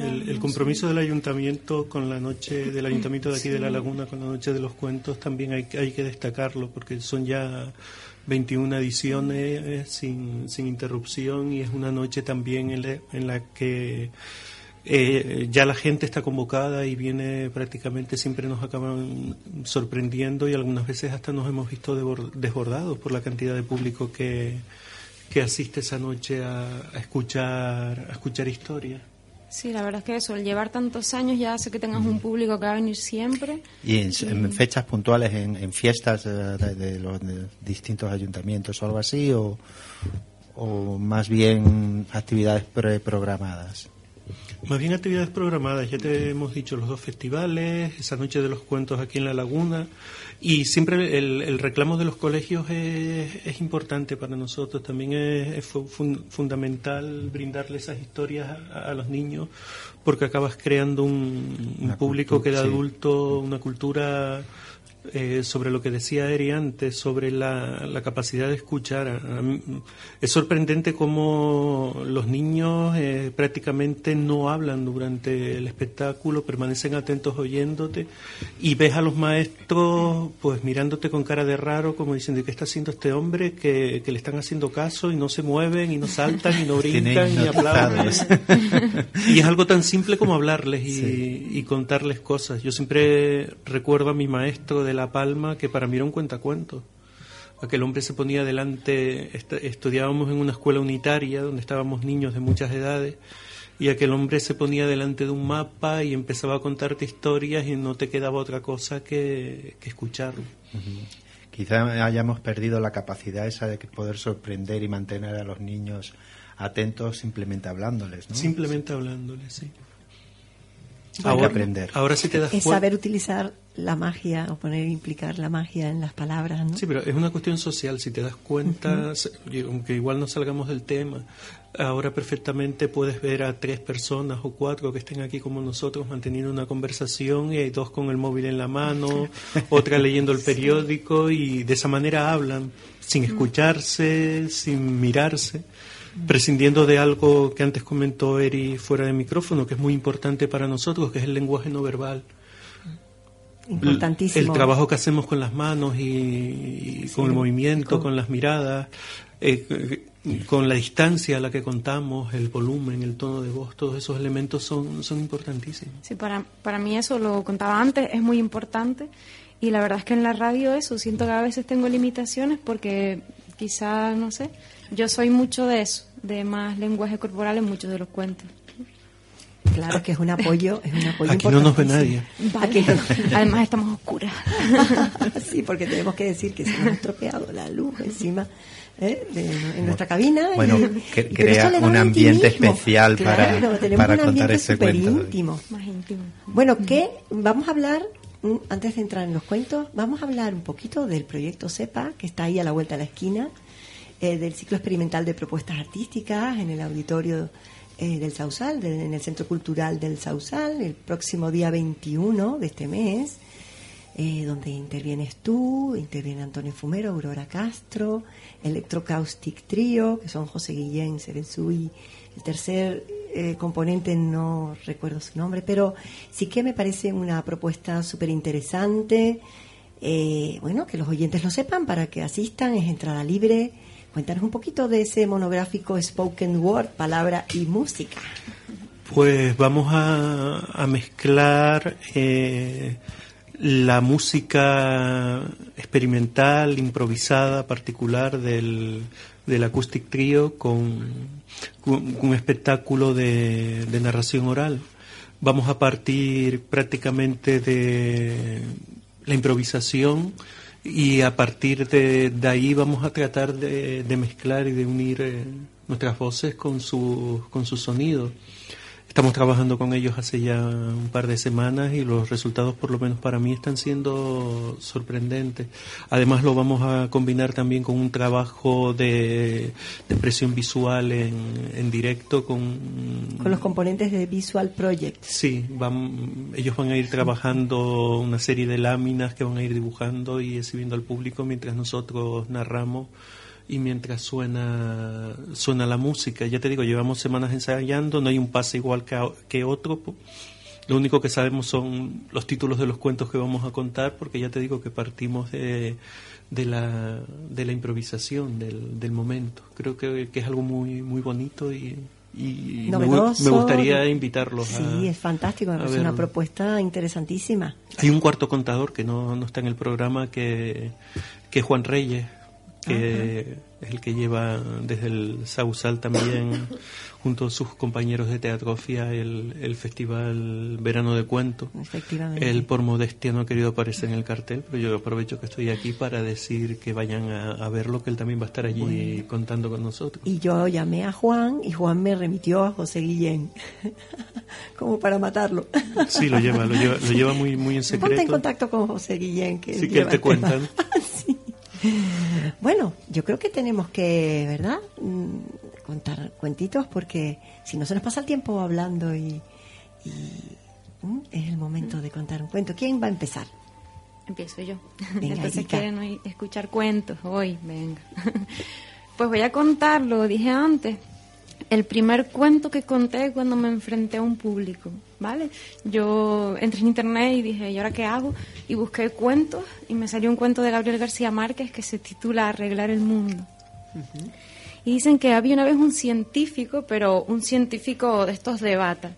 El, compromiso del ayuntamiento con la noche del ayuntamiento de aquí de La. Laguna con la noche de los cuentos también hay, hay que destacarlo porque son ya 21 ediciones eh, sin, sin interrupción y es una noche también en la, en la que eh, ya la gente está convocada y viene prácticamente siempre nos acaban sorprendiendo y algunas veces hasta nos hemos visto debor- desbordados por la cantidad de público que, que asiste esa noche a, a escuchar a escuchar historias. Sí, la verdad es que eso, el llevar tantos años ya hace que tengas un público que va a venir siempre. Y en, en fechas puntuales, en, en fiestas eh, de, de los de distintos ayuntamientos o algo así, o, o más bien actividades preprogramadas. Más bien actividades programadas, ya te hemos dicho los dos festivales, esa noche de los cuentos aquí en La Laguna, y siempre el, el reclamo de los colegios es, es importante para nosotros, también es, es fu- fun- fundamental brindarle esas historias a, a los niños, porque acabas creando un, público que de sí. adulto, una cultura eh, sobre lo que decía Eri antes, sobre la, la capacidad de escuchar. A- a mí- es sorprendente cómo los niños eh, prácticamente no hablan durante el espectáculo, permanecen atentos oyéndote y ves a los maestros pues mirándote con cara de raro, como diciendo, ¿qué está haciendo este hombre? Que, que le están haciendo caso y no se mueven y no saltan y no brincan y aplauden. Y es algo tan simple como hablarles y, y contarles cosas. Yo siempre recuerdo a mi maestro de La Palma que para mí era un cuentacuentos. Aquel hombre se ponía delante, est- estudiábamos en una escuela unitaria donde estábamos niños de muchas edades y aquel hombre se ponía delante de un mapa y empezaba a contarte historias y no te quedaba otra cosa que, que escucharlo. Quizá hayamos perdido la capacidad esa de poder sorprender y mantener a los niños atentos simplemente hablándoles, ¿no? Simplemente hablándoles, sí. Hay que aprender. Ahora sí te das Es saber utilizar la magia o poner, implicar la magia en las palabras, ¿no? Sí, pero es una cuestión social. Si te das cuenta, aunque igual no salgamos del tema, ahora perfectamente puedes ver a tres personas o cuatro que estén aquí como nosotros manteniendo una conversación y hay dos con el móvil en la mano, otra leyendo el periódico y de esa manera hablan, sin escucharse, sin mirarse prescindiendo de algo que antes comentó Eri fuera de micrófono, que es muy importante para nosotros, que es el lenguaje no verbal. Importantísimo. El trabajo que hacemos con las manos y, y con el movimiento, con las miradas, eh, con la distancia a la que contamos, el volumen, el tono de voz, todos esos elementos son, son importantísimos. Sí, para, para mí eso lo contaba antes, es muy importante. Y la verdad es que en la radio eso, siento que a veces tengo limitaciones porque quizá, no sé, yo soy mucho de eso, de más lenguaje corporal en muchos de los cuentos. Claro que es un apoyo, es un apoyo Aquí no nos ve nadie. Vale. Además estamos oscuras. sí, porque tenemos que decir que se nos ha estropeado la luz encima ¿eh? de, en nuestra cabina. Bueno, y, que, y crea un ambiente especial claro, para, para un contar ambiente ese cuento. íntimo. Más íntimo. Bueno, ¿qué? Vamos a hablar, mm, antes de entrar en los cuentos, vamos a hablar un poquito del proyecto CEPA, que está ahí a la vuelta de la esquina, eh, del ciclo experimental de propuestas artísticas en el auditorio eh, del Sausal, de- en el Centro Cultural del Sausal, el próximo día 21 de este mes, eh, donde intervienes tú, interviene Antonio Fumero, Aurora Castro, Electrocaustic Trio, que son José Guillén, Serenzú y el tercer eh, componente no recuerdo su nombre, pero sí que me parece una propuesta súper interesante. Eh, bueno, que los oyentes lo sepan para que asistan, es entrada libre. Cuéntanos un poquito de ese monográfico Spoken Word, palabra y música. Pues vamos a, a mezclar eh, la música experimental, improvisada, particular del, del Acoustic Trio con, un espectáculo de, de narración oral. Vamos a partir prácticamente de la improvisación y a partir de, de ahí vamos a tratar de, de mezclar y de unir eh, nuestras voces con sus con sus sonidos. Estamos trabajando con ellos hace ya un par de semanas y los resultados, por lo menos para mí, están siendo sorprendentes. Además, lo vamos a combinar también con un trabajo de, de expresión visual en, en directo con, Con los componentes de Visual Project. Sí, van, ellos van a ir trabajando una serie de láminas que van a ir dibujando y exhibiendo al público mientras nosotros narramos y mientras suena suena la música. Ya te digo, llevamos semanas ensayando, no hay un pase igual que, a- que otro. Lo único que sabemos son los títulos de los cuentos que vamos a contar, porque ya te digo que partimos de, de, la, de la improvisación, del, del momento. Creo que, que es algo muy, muy bonito y, y me, gustaría invitarlos a, Sí, es fantástico, me a parece una propuesta interesantísima. Hay un cuarto contador que no, no está en el programa, que, que es Juan Reyes, que es el que lleva desde el Sausal también, junto a sus compañeros de Teatrofia, el, el Festival Verano de Cuento. Efectivamente. Él, por modestia, no ha querido aparecer en el cartel, pero yo aprovecho que estoy aquí para decir que vayan a, a verlo, que él también va a estar allí Bueno. contando con nosotros. Y yo llamé a Juan y Juan me remitió a José Guillén, como para matarlo. Sí, lo lleva, lo lleva, lo lleva muy, muy en Ponte en secreto. contacto con José Guillén. Que Sí, que él te cuenta. ¿no? Bueno, yo creo que tenemos que, ¿verdad? Mm, Contar cuentitos porque si no se nos pasa el tiempo hablando y, y, mm, es el momento de contar un cuento. ¿Quién va a empezar? Empiezo yo. Venga, Entonces Erika. quieren escuchar cuentos hoy, venga. Pues voy a contar, lo dije antes, el primer cuento que conté cuando me enfrenté a un público, ¿vale? Yo entré en internet y dije, ¿y ahora qué hago? Y busqué cuentos y me salió un cuento de Gabriel García Márquez que se titula Arreglar el mundo. Y dicen que había una vez un científico, pero un científico de estos de bata,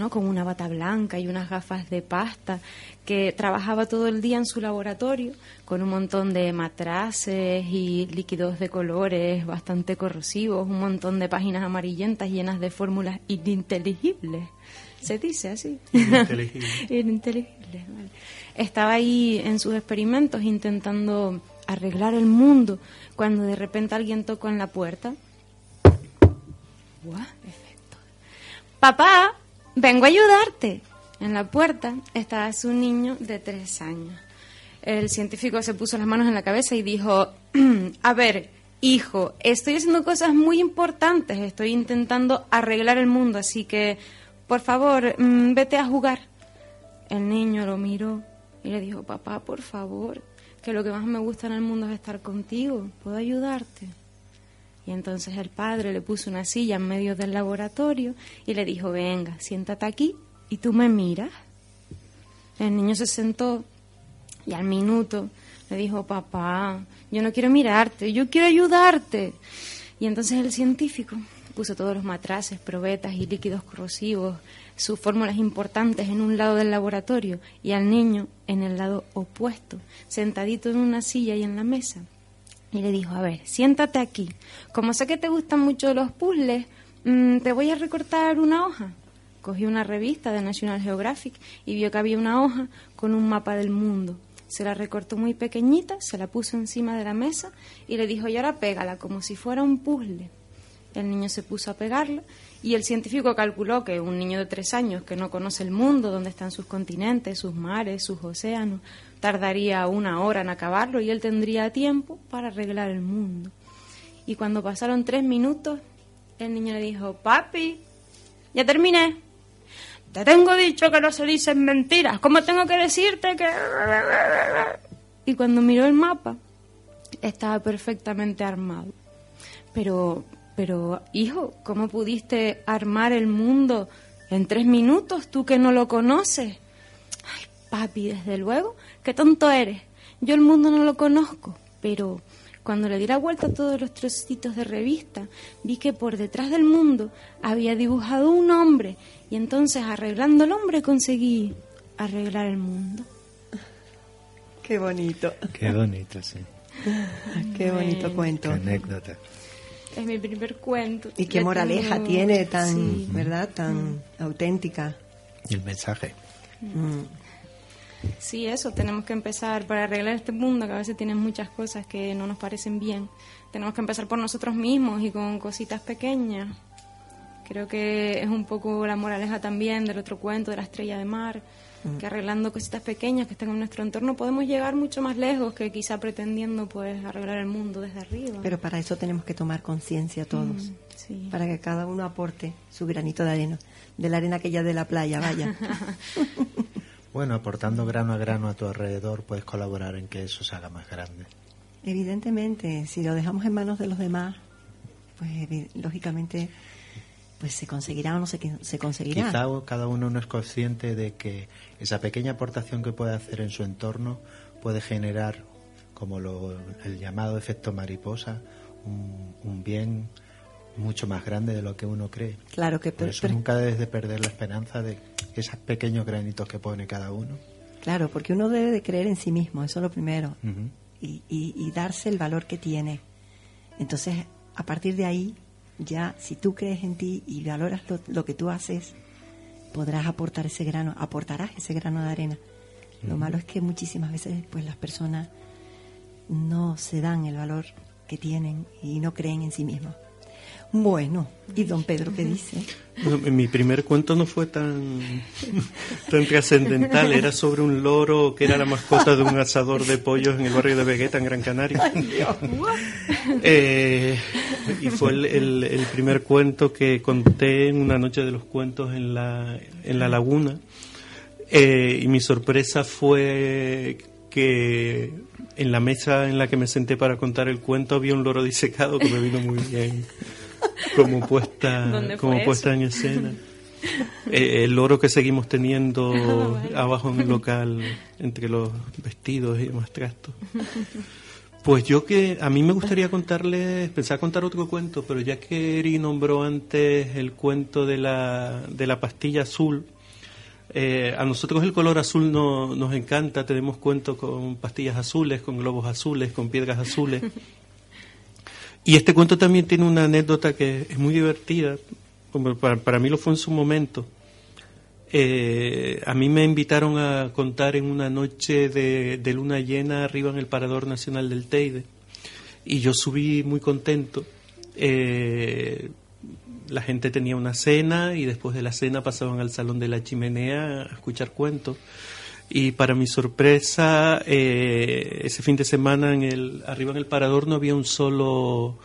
¿no? Con una bata blanca y unas gafas de pasta, que trabajaba todo el día en su laboratorio con un montón de matraces y líquidos de colores bastante corrosivos, un montón de páginas amarillentas llenas de fórmulas ininteligibles. Se dice así. Ininteligibles. Ininteligibles, vale. Estaba ahí en sus experimentos intentando arreglar el mundo cuando de repente alguien tocó en la puerta. ¡Guau! Efecto. Papá, vengo a ayudarte. En la puerta estaba su niño de tres años. El científico se puso las manos en la cabeza y dijo, a ver, hijo, estoy haciendo cosas muy importantes, estoy intentando arreglar el mundo, así que, por favor, mm, vete a jugar. El niño lo miró y le dijo, papá, por favor, que lo que más me gusta en el mundo es estar contigo, ¿puedo ayudarte? Y entonces el padre le puso una silla en medio del laboratorio y le dijo, venga, siéntate aquí y tú me miras. El niño se sentó y al minuto le dijo, papá, yo no quiero mirarte, yo quiero ayudarte. Y entonces el científico puso todos los matraces, probetas y líquidos corrosivos, sus fórmulas importantes en un lado del laboratorio y al niño en el lado opuesto, sentadito en una silla y en la mesa. Y le dijo, a ver, siéntate aquí. Como sé que te gustan mucho los puzzles, mm, te voy a recortar una hoja. cogió una revista de National Geographic y vio que había una hoja con un mapa del mundo. Se la recortó muy pequeñita, se la puso encima de la mesa y le dijo, y ahora pégala, como si fuera un puzzle. El niño se puso a pegarla y el científico calculó que un niño de tres años que no conoce el mundo, donde están sus continentes, sus mares, sus océanos, tardaría una hora en acabarlo y él tendría tiempo para arreglar el mundo. Y cuando pasaron tres minutos, el niño le dijo, papi, ya terminé. Te tengo dicho que no se dicen mentiras. ¿Cómo tengo que decirte que...? Y cuando miró el mapa, estaba perfectamente armado. Pero, pero, hijo, ¿cómo pudiste armar el mundo en tres minutos, tú que no lo conoces? Papi, desde luego, qué tonto eres. Yo el mundo no lo conozco, pero cuando le di la vuelta a todos los trocitos de revista, vi que por detrás del mundo había dibujado un hombre y entonces arreglando el hombre conseguí arreglar el mundo. Qué bonito. Qué bonito, sí. Qué bonito cuento. Qué anécdota. Es mi primer cuento. Y qué moraleja tengo- tiene tan, Sí. ¿verdad? Tan auténtica. Y el mensaje. Mm. Sí, eso, tenemos que empezar para arreglar este mundo que a veces tiene muchas cosas que no nos parecen bien. Tenemos que empezar por nosotros mismos y con cositas pequeñas. Creo que es un poco la moraleja también del otro cuento de la estrella de mar, Mm. que arreglando cositas pequeñas que están en nuestro entorno podemos llegar mucho más lejos que quizá pretendiendo pues arreglar el mundo desde arriba. Pero para eso tenemos que tomar conciencia todos. Mm, sí. Para que cada uno aporte su granito de arena. De la arena aquella de la playa, vaya. Bueno, aportando grano a grano a tu alrededor, puedes colaborar en que eso se haga más grande. Evidentemente, si lo dejamos en manos de los demás, pues lógicamente pues se conseguirá o no se, se conseguirá. Quizá cada uno no es consciente de que esa pequeña aportación que puede hacer en su entorno puede generar, como lo- el llamado efecto mariposa, un, un bien mucho más grande de lo que uno cree. Claro que Por pero- eso pero- nunca debes de perder la esperanza de esos pequeños granitos que pone cada uno. Claro, porque uno debe de creer en sí mismo, eso es lo primero. Y, y- y darse el valor que tiene. Entonces, a partir de ahí, ya si tú crees en ti y valoras lo, lo que tú haces, podrás aportar ese grano, aportarás ese grano de arena. Lo malo es que muchísimas veces pues las personas no se dan el valor que tienen y no creen en sí mismos. Bueno, ¿y don Pedro qué dice? No, mi primer cuento no fue tan, tan trascendental, era sobre un loro que era la mascota de un asador de pollos en el barrio de Vegueta, en Gran Canaria. Eh, y fue el, el- el primer cuento que conté en una noche de los cuentos en la, en la laguna. Eh, y mi sorpresa fue que en la mesa en la que me senté para contar el cuento había un loro disecado que me vino muy bien como puesta, ¿Dónde como puesta en escena. Eh, el loro que seguimos teniendo Ah, abajo en el local entre los vestidos y demás trastos. Pues yo que a mí me gustaría contarles, pensaba contar otro cuento, pero ya que Eri nombró antes el cuento de la, de la pastilla azul, eh, a nosotros el color azul no, nos encanta, tenemos cuentos con pastillas azules, con globos azules, con piedras azules. Y este cuento también tiene una anécdota que es muy divertida, como para, para mí lo fue en su momento. Eh, a mí me invitaron a contar en una noche de, luna llena arriba en el Parador Nacional del Teide y yo subí muy contento. Eh, la gente tenía una cena y después de la cena pasaban al salón de la chimenea a escuchar cuentos. Y para mi sorpresa, eh, ese fin de semana en el, arriba en el parador no había un solo,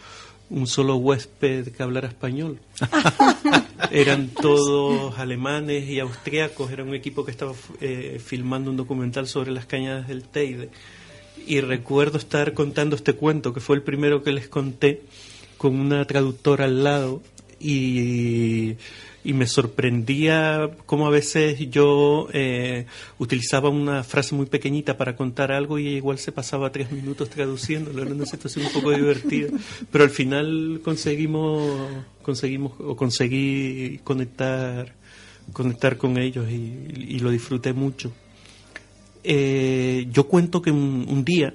un solo huésped que hablara español. Eran todos alemanes y austriacos. Era un equipo que estaba eh, filmando un documental sobre las cañadas del Teide. Y recuerdo estar contando este cuento, que fue el primero que les conté, con una traductora al lado. Y, y me sorprendía cómo a veces yo eh, utilizaba una frase muy pequeñita para contar algo y igual se pasaba tres minutos traduciéndolo. Era una situación un poco divertida. Pero al final conseguimos, conseguimos o conseguí conectar, conectar con ellos y, y lo disfruté mucho. Eh, yo cuento que un, un día,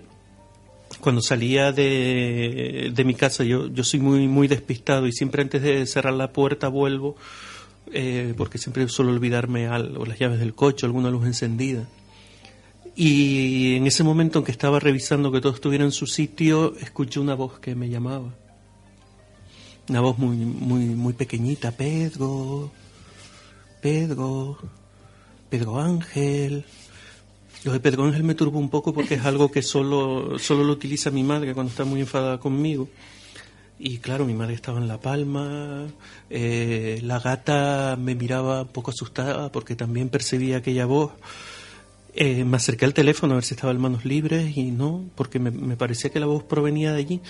cuando salía de, de mi casa, yo, yo soy muy, muy despistado y siempre antes de cerrar la puerta vuelvo eh, porque siempre suelo olvidarme algo, las llaves del coche, alguna luz encendida. Y en ese momento en que estaba revisando que todo estuviera en su sitio, escuché una voz que me llamaba. Una voz muy, muy, muy pequeñita, Pedro, Pedro, Pedro Ángel. Lo de Pedro Ángel me turbó un poco porque es algo que solo, solo lo utiliza mi madre cuando está muy enfadada conmigo. Y claro, mi madre estaba en La Palma, eh, la gata me miraba un poco asustada porque también percibía aquella voz. Eh, me acerqué al teléfono a ver si estaba en manos libres y no, porque me, parecía que la voz provenía de allí.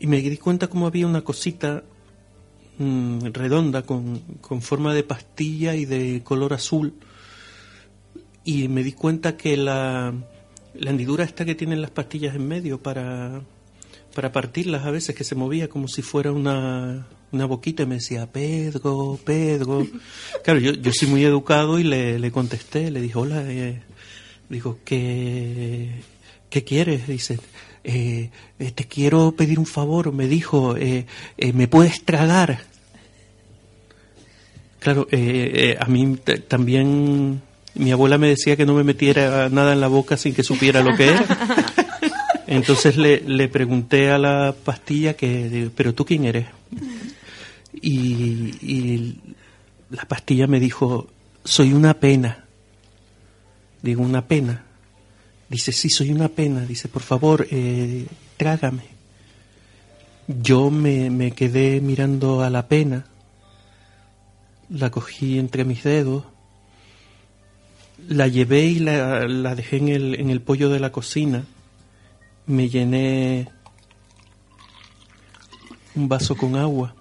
Y me di cuenta como había una cosita mm, redonda con, con forma de pastilla y de color azul. Y me di cuenta que la, la hendidura esta que tienen las pastillas en medio para, para partirlas a veces, que se movía como si fuera una, una boquita y me decía, Pedro, Pedro. Claro, yo, yo soy muy educado y le, le contesté, le dije, hola, eh, digo, ¿qué, ¿qué quieres? Dice, eh, eh, te quiero pedir un favor, me dijo, eh, eh, ¿me puedes tragar? Claro, eh, eh, a mí también mi abuela me decía que no me metiera nada en la boca sin que supiera lo que era. Entonces le, le pregunté a la pastilla que, pero tú quién eres? Y, la pastilla me dijo, soy una pena. Digo, una pena. Dice, sí, soy una pena. Dice, por favor, eh, trágame. Yo me, me quedé mirando a la pena. La cogí entre mis dedos. La llevé y la, la dejé en el, en el pollo de la cocina. Me llené un vaso con agua.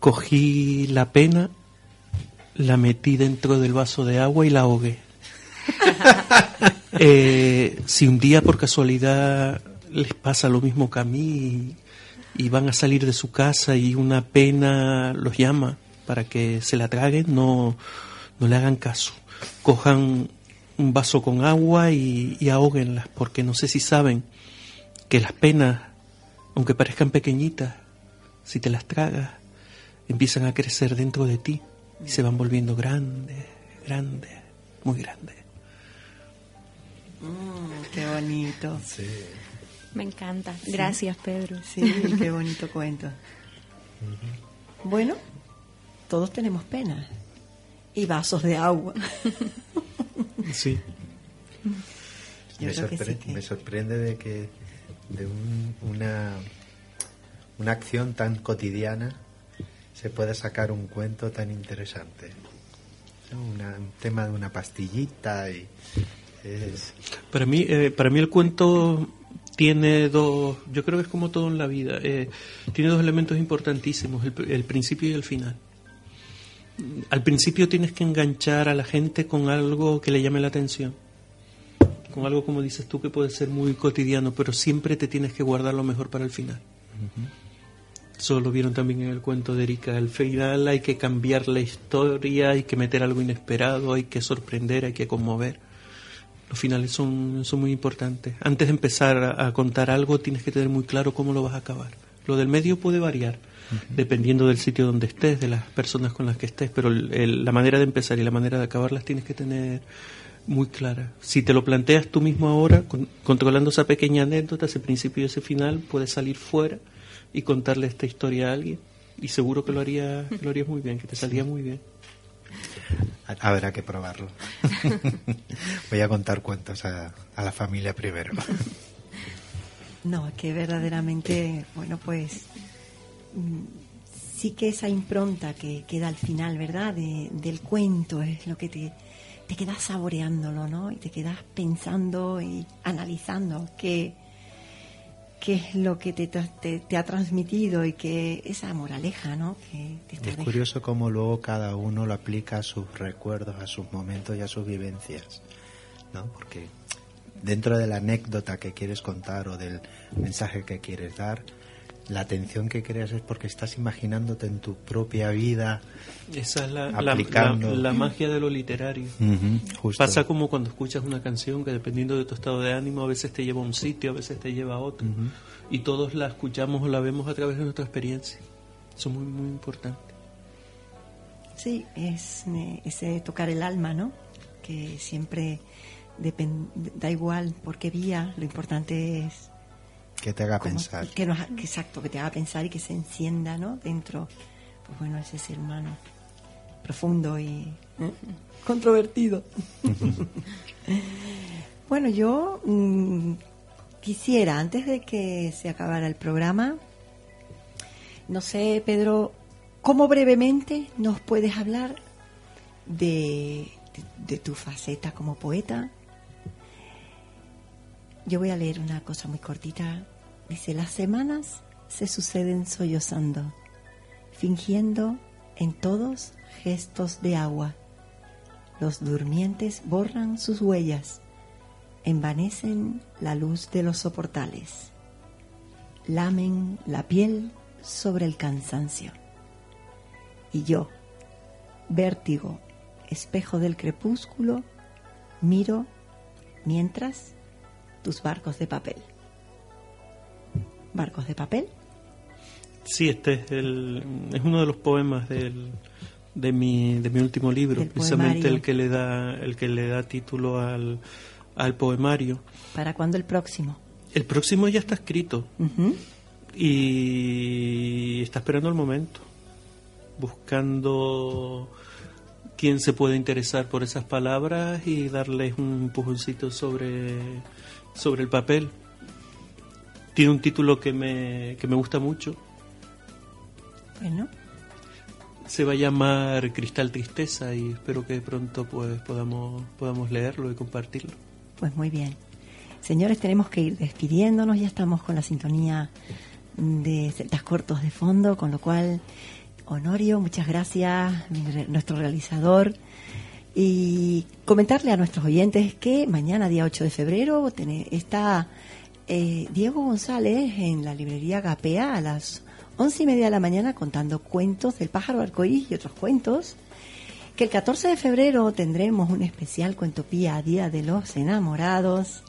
Cogí la pena, la metí dentro del vaso de agua y la ahogué. Eh, si un día por casualidad les pasa lo mismo que a mí y, y van a salir de su casa y una pena los llama para que se la traguen, no, no le hagan caso. Cojan un vaso con agua y, y ahóguenlas, porque no sé si saben que las penas, aunque parezcan pequeñitas, si te las tragas, empiezan a crecer dentro de ti y se van volviendo grandes, grandes, muy grandes. Mm, qué bonito. Me encanta. Gracias, Pedro. Sí, qué bonito cuento. Bueno, todos tenemos penas y vasos de agua. Sí. Me, que sí sorpre- que- me sorprende de que de un- una, una acción tan cotidiana se pueda sacar un cuento tan interesante. Una- un tema de una pastillita y es Para mí, eh, para mí el cuento tiene dos, yo creo que es como todo en la vida, eh, tiene dos elementos importantísimos, el, el principio y el final. Al principio tienes que enganchar a la gente con algo que le llame la atención, con algo como dices tú que puede ser muy cotidiano, pero siempre te tienes que guardar lo mejor para el final. Eso lo vieron también en el cuento de Erika. Al final hay que cambiar la historia, hay que meter algo inesperado, hay que sorprender, hay que conmover. Los finales son, son muy importantes. Antes de empezar a, a contar algo, tienes que tener muy claro cómo lo vas a acabar. Lo del medio puede variar, dependiendo del sitio donde estés, de las personas con las que estés, pero el- el- la manera de empezar y la manera de acabarlas tienes que tener muy clara. Si te lo planteas tú mismo ahora, con- controlando esa pequeña anécdota, ese principio y ese final, puedes salir fuera y contarle esta historia a alguien. Y seguro que lo haría, que lo harías muy bien, que te salía muy bien. ha- habrá que probarlo. Voy a contar cuentos a, a la familia primero. No, que verdaderamente, bueno, pues sí que esa impronta que queda al final, ¿verdad? De- del cuento es lo que te, te quedas saboreándolo, ¿no? Y te quedas pensando y analizando qué, qué es lo que te, te, te ha transmitido y que esa moraleja, ¿no? Que te está Es curioso cómo luego cada uno lo aplica a sus recuerdos, a sus momentos y a sus vivencias, ¿no? Porque dentro de la anécdota que quieres contar o del mensaje que quieres dar, la atención que creas es porque estás imaginándote en tu propia vida. Esa es la, la- aplicando. la- la magia de lo literario. Ujú, justo. Pasa como cuando escuchas una canción que dependiendo de tu estado de ánimo a veces te lleva a un sitio, a veces te lleva a otro. Y todos la escuchamos o la vemos a través de nuestra experiencia. Eso es muy, muy importante. Sí, es eh, ese tocar el alma, ¿no? Que siempre depen- da igual por qué vía, lo importante es Que te haga como- pensar. Que nos, que exacto, que te haga pensar y que se encienda, ¿no? Dentro, pues bueno, ese ser humano profundo y ¿eh? controvertido. bueno, yo mm, quisiera, antes de que se acabara el programa, no sé, Pedro, ¿cómo brevemente nos puedes hablar de, de- de tu faceta como poeta? Yo voy a leer una cosa muy cortita. Dice, las semanas se suceden sollozando, fingiendo en todos gestos de agua. Los durmientes borran sus huellas, envanecen la luz de los soportales, lamen la piel sobre el cansancio. Y yo, vértigo, espejo del crepúsculo, miro mientras tus barcos de papel. ¿Barcos de papel? Sí, este es, el, es uno de los poemas del, de, mi, de mi último libro, precisamente poemario. el que le da el que le da título al, al poemario. ¿Para cuándo el próximo? El próximo ya está escrito y está esperando el momento, buscando quién se puede interesar por esas palabras y darles un empujoncito sobre, sobre el papel. Tiene un título que me, que me gusta mucho. Bueno, Se va a llamar Cristal Tristeza y espero que pronto pues podamos, podamos leerlo y compartirlo. pues muy bien. Señores, tenemos que ir despidiéndonos, ya estamos con la sintonía de celtas cortos de fondo, con lo cual, Honorio, muchas gracias, nuestro realizador. Y comentarle a nuestros oyentes que mañana, día 8 de febrero, está eh, Diego González en la librería Gapea a las once y media de la mañana contando cuentos del pájaro arcoíris y otros cuentos. Que el 14 de febrero tendremos un especial Cuentopía Día de los Enamorados.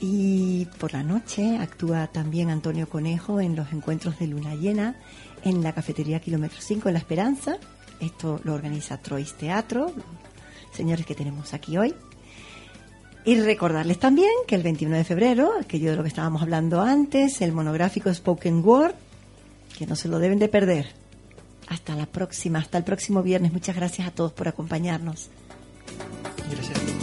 Y por la noche actúa también Antonio Conejo en los encuentros de Luna Llena en la cafetería Kilómetro 5 en La Esperanza. Esto lo organiza Trois Teatro, señores que tenemos aquí hoy. Y recordarles también que el 21 de febrero, aquello de lo que estábamos hablando antes, el monográfico Spoken Word, que no se lo deben de perder. Hasta la próxima, hasta el próximo viernes. Muchas gracias a todos por acompañarnos. Gracias.